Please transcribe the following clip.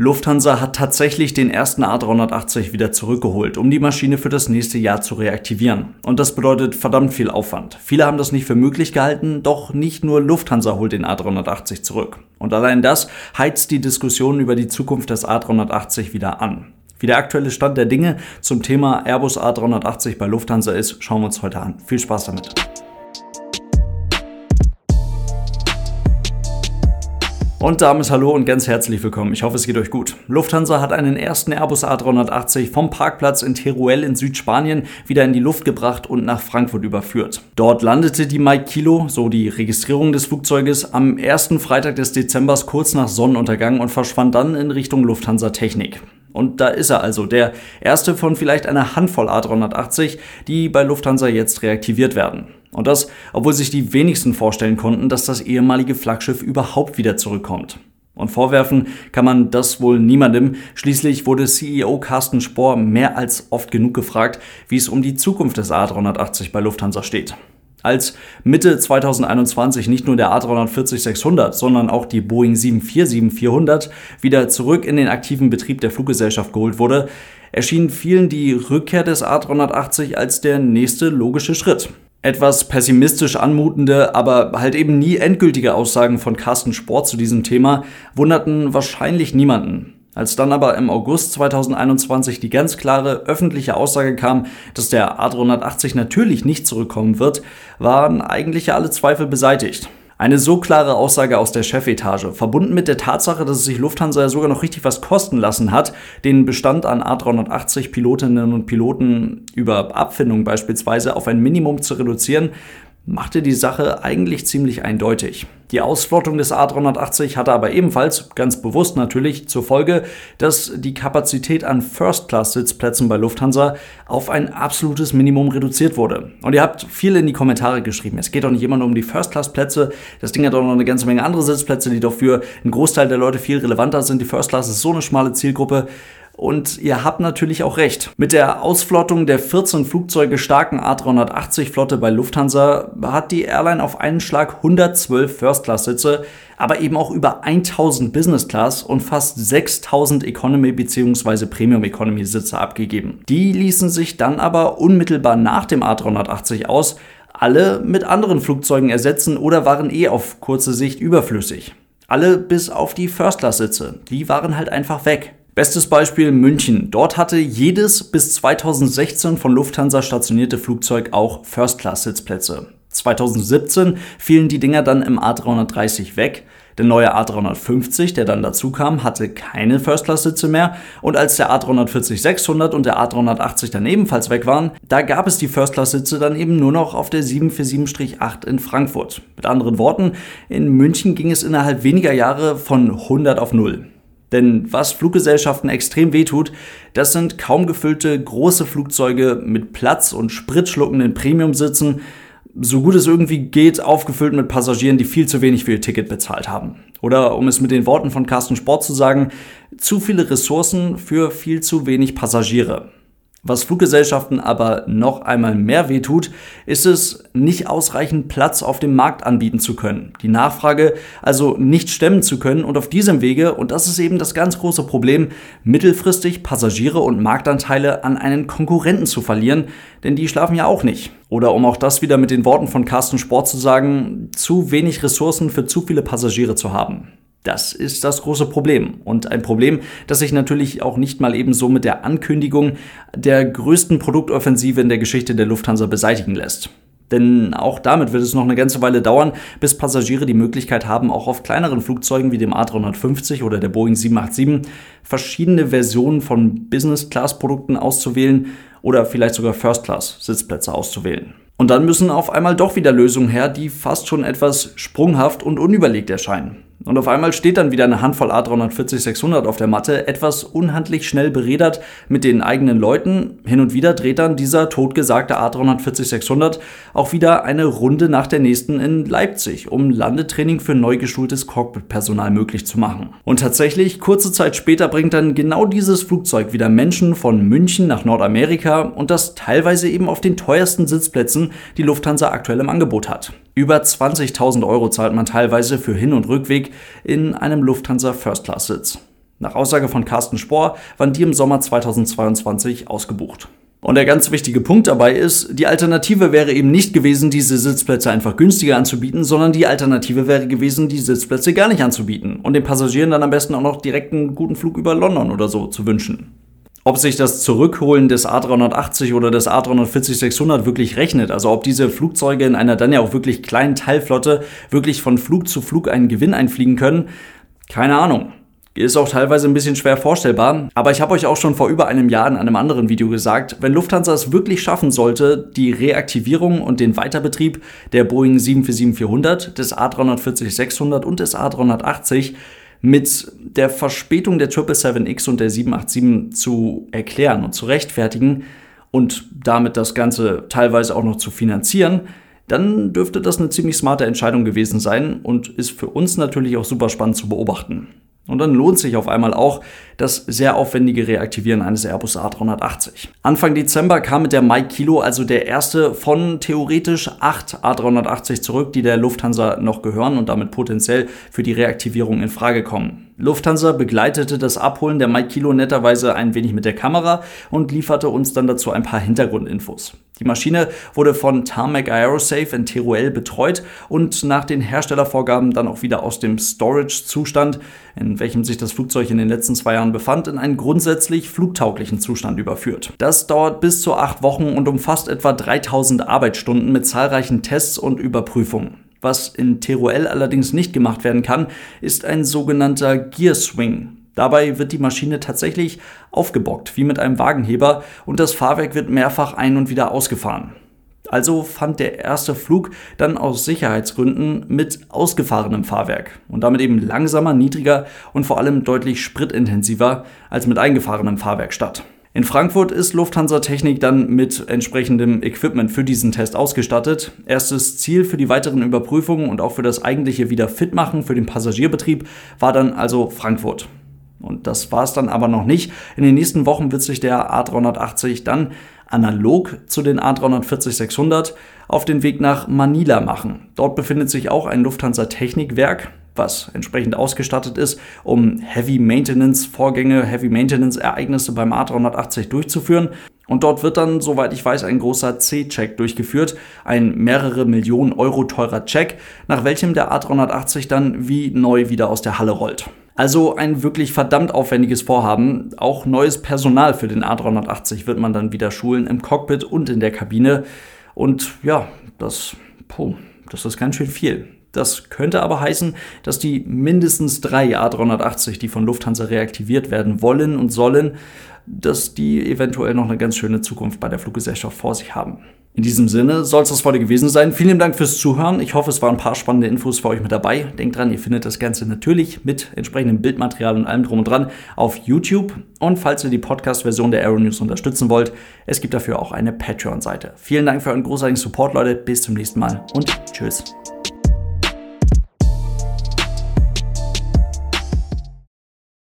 Lufthansa hat tatsächlich den ersten A380 wieder zurückgeholt, um die Maschine für das nächste Jahr zu reaktivieren. Und das bedeutet verdammt viel Aufwand. Viele haben das nicht für möglich gehalten, doch nicht nur Lufthansa holt den A380 zurück. Und allein das heizt die Diskussion über die Zukunft des A380 wieder an. Wie der aktuelle Stand der Dinge zum Thema Airbus A380 bei Lufthansa ist, schauen wir uns heute an. Viel Spaß damit. Und damit hallo und ganz herzlich willkommen. Ich hoffe, es geht euch gut. Lufthansa hat einen ersten Airbus A380 vom Parkplatz in Teruel in Südspanien wieder in die Luft gebracht und nach Frankfurt überführt. Dort landete die Mike Kilo, so die Registrierung des Flugzeuges, am ersten Freitag des Dezembers kurz nach Sonnenuntergang und verschwand dann in Richtung Lufthansa Technik. Und da ist er also, der erste von vielleicht einer Handvoll A380, die bei Lufthansa jetzt reaktiviert werden. Und das, obwohl sich die wenigsten vorstellen konnten, dass das ehemalige Flaggschiff überhaupt wieder zurückkommt. Und vorwerfen kann man das wohl niemandem. Schließlich wurde CEO Carsten Spohr mehr als oft genug gefragt, wie es um die Zukunft des A380 bei Lufthansa steht. Als Mitte 2021 nicht nur der A340-600, sondern auch die Boeing 747-400 wieder zurück in den aktiven Betrieb der Fluggesellschaft geholt wurde, erschien vielen die Rückkehr des A380 als der nächste logische Schritt etwas pessimistisch anmutende, aber halt eben nie endgültige Aussagen von Carsten Sport zu diesem Thema wunderten wahrscheinlich niemanden. Als dann aber im August 2021 die ganz klare öffentliche Aussage kam, dass der A380 natürlich nicht zurückkommen wird, waren eigentlich alle Zweifel beseitigt. Eine so klare Aussage aus der Chefetage, verbunden mit der Tatsache, dass es sich Lufthansa ja sogar noch richtig was kosten lassen hat, den Bestand an A380 Pilotinnen und Piloten über Abfindung beispielsweise auf ein Minimum zu reduzieren, machte die Sache eigentlich ziemlich eindeutig. Die Ausflottung des A380 hatte aber ebenfalls, ganz bewusst natürlich, zur Folge, dass die Kapazität an First-Class-Sitzplätzen bei Lufthansa auf ein absolutes Minimum reduziert wurde. Und ihr habt viel in die Kommentare geschrieben. Es geht doch nicht immer nur um die First-Class-Plätze. Das Ding hat auch noch eine ganze Menge andere Sitzplätze, die doch für einen Großteil der Leute viel relevanter sind. Die First-Class ist so eine schmale Zielgruppe. Und ihr habt natürlich auch recht. Mit der Ausflottung der 14 Flugzeuge starken A380-Flotte bei Lufthansa hat die Airline auf einen Schlag 112 First-Class-Sitze, aber eben auch über 1000 Business-Class und fast 6000 Economy- bzw. Premium-Economy-Sitze abgegeben. Die ließen sich dann aber unmittelbar nach dem A380 aus, alle mit anderen Flugzeugen ersetzen oder waren eh auf kurze Sicht überflüssig. Alle bis auf die First-Class-Sitze. Die waren halt einfach weg. Bestes Beispiel München. Dort hatte jedes bis 2016 von Lufthansa stationierte Flugzeug auch First-Class-Sitzplätze. 2017 fielen die Dinger dann im A330 weg. Der neue A350, der dann dazu kam, hatte keine First-Class-Sitze mehr. Und als der A340-600 und der A380 dann ebenfalls weg waren, da gab es die First-Class-Sitze dann eben nur noch auf der 747-8 in Frankfurt. Mit anderen Worten, in München ging es innerhalb weniger Jahre von 100 auf 0. Denn was Fluggesellschaften extrem wehtut, das sind kaum gefüllte große Flugzeuge mit Platz und spritschluckenden Premiumsitzen, so gut es irgendwie geht, aufgefüllt mit Passagieren, die viel zu wenig für ihr Ticket bezahlt haben. Oder um es mit den Worten von Carsten Sport zu sagen, zu viele Ressourcen für viel zu wenig Passagiere. Was Fluggesellschaften aber noch einmal mehr wehtut, ist es, nicht ausreichend Platz auf dem Markt anbieten zu können. Die Nachfrage also nicht stemmen zu können und auf diesem Wege, und das ist eben das ganz große Problem, mittelfristig Passagiere und Marktanteile an einen Konkurrenten zu verlieren, denn die schlafen ja auch nicht. Oder um auch das wieder mit den Worten von Carsten Sport zu sagen, zu wenig Ressourcen für zu viele Passagiere zu haben. Das ist das große Problem. Und ein Problem, das sich natürlich auch nicht mal eben so mit der Ankündigung der größten Produktoffensive in der Geschichte der Lufthansa beseitigen lässt. Denn auch damit wird es noch eine ganze Weile dauern, bis Passagiere die Möglichkeit haben, auch auf kleineren Flugzeugen wie dem A350 oder der Boeing 787 verschiedene Versionen von Business-Class-Produkten auszuwählen oder vielleicht sogar First-Class-Sitzplätze auszuwählen. Und dann müssen auf einmal doch wieder Lösungen her, die fast schon etwas sprunghaft und unüberlegt erscheinen. Und auf einmal steht dann wieder eine Handvoll A340-600 auf der Matte, etwas unhandlich schnell beredert mit den eigenen Leuten. Hin und wieder dreht dann dieser totgesagte A340-600 auch wieder eine Runde nach der nächsten in Leipzig, um Landetraining für neu geschultes Cockpit-Personal möglich zu machen. Und tatsächlich, kurze Zeit später bringt dann genau dieses Flugzeug wieder Menschen von München nach Nordamerika und das teilweise eben auf den teuersten Sitzplätzen, die Lufthansa aktuell im Angebot hat. Über 20.000 Euro zahlt man teilweise für Hin- und Rückweg in einem Lufthansa First Class Sitz. Nach Aussage von Carsten Spohr waren die im Sommer 2022 ausgebucht. Und der ganz wichtige Punkt dabei ist, die Alternative wäre eben nicht gewesen, diese Sitzplätze einfach günstiger anzubieten, sondern die Alternative wäre gewesen, die Sitzplätze gar nicht anzubieten und den Passagieren dann am besten auch noch direkt einen guten Flug über London oder so zu wünschen. Ob sich das Zurückholen des A380 oder des A340-600 wirklich rechnet, also ob diese Flugzeuge in einer dann ja auch wirklich kleinen Teilflotte wirklich von Flug zu Flug einen Gewinn einfliegen können, keine Ahnung. Ist auch teilweise ein bisschen schwer vorstellbar, aber ich habe euch auch schon vor über einem Jahr in einem anderen Video gesagt, wenn Lufthansa es wirklich schaffen sollte, die Reaktivierung und den Weiterbetrieb der Boeing 747-400, des A340-600 und des A380 mit der Verspätung der 777X und der 787 zu erklären und zu rechtfertigen und damit das Ganze teilweise auch noch zu finanzieren, dann dürfte das eine ziemlich smarte Entscheidung gewesen sein und ist für uns natürlich auch super spannend zu beobachten. Und dann lohnt sich auf einmal auch das sehr aufwendige Reaktivieren eines Airbus A380. Anfang Dezember kam mit der Mike Kilo also der erste von theoretisch acht A380 zurück, die der Lufthansa noch gehören und damit potenziell für die Reaktivierung in Frage kommen. Lufthansa begleitete das Abholen der Mike Kilo netterweise ein wenig mit der Kamera und lieferte uns dann dazu ein paar Hintergrundinfos. Die Maschine wurde von Tarmac Aerosafe in Teruel betreut und nach den Herstellervorgaben dann auch wieder aus dem Storage-Zustand, in welchem sich das Flugzeug in den letzten zwei Jahren befand, in einen grundsätzlich flugtauglichen Zustand überführt. Das dauert bis zu acht Wochen und umfasst etwa 3000 Arbeitsstunden mit zahlreichen Tests und Überprüfungen. Was in Teruel allerdings nicht gemacht werden kann, ist ein sogenannter Gear Swing. Dabei wird die Maschine tatsächlich aufgebockt, wie mit einem Wagenheber, und das Fahrwerk wird mehrfach ein- und wieder ausgefahren. Also fand der erste Flug dann aus Sicherheitsgründen mit ausgefahrenem Fahrwerk und damit eben langsamer, niedriger und vor allem deutlich spritintensiver als mit eingefahrenem Fahrwerk statt. In Frankfurt ist Lufthansa Technik dann mit entsprechendem Equipment für diesen Test ausgestattet. Erstes Ziel für die weiteren Überprüfungen und auch für das eigentliche Wiederfitmachen für den Passagierbetrieb war dann also Frankfurt. Und das war es dann aber noch nicht. In den nächsten Wochen wird sich der A380 dann analog zu den A340-600 auf den Weg nach Manila machen. Dort befindet sich auch ein Lufthansa Technikwerk, was entsprechend ausgestattet ist, um Heavy Maintenance Vorgänge, Heavy Maintenance Ereignisse beim A380 durchzuführen. Und dort wird dann, soweit ich weiß, ein großer C-Check durchgeführt, ein mehrere Millionen Euro teurer Check, nach welchem der A380 dann wie neu wieder aus der Halle rollt. Also ein wirklich verdammt aufwendiges Vorhaben. Auch neues Personal für den A380 wird man dann wieder schulen im Cockpit und in der Kabine. Und ja, das, puh, das ist ganz schön viel. Das könnte aber heißen, dass die mindestens drei A380, die von Lufthansa reaktiviert werden wollen und sollen, dass die eventuell noch eine ganz schöne Zukunft bei der Fluggesellschaft vor sich haben. In diesem Sinne soll es das heute gewesen sein. Vielen Dank fürs Zuhören. Ich hoffe, es waren ein paar spannende Infos für euch mit dabei. Denkt dran, ihr findet das Ganze natürlich mit entsprechendem Bildmaterial und allem drum und dran auf YouTube. Und falls ihr die Podcast-Version der Aero News unterstützen wollt, es gibt dafür auch eine Patreon-Seite. Vielen Dank für euren großartigen Support, Leute. Bis zum nächsten Mal und tschüss.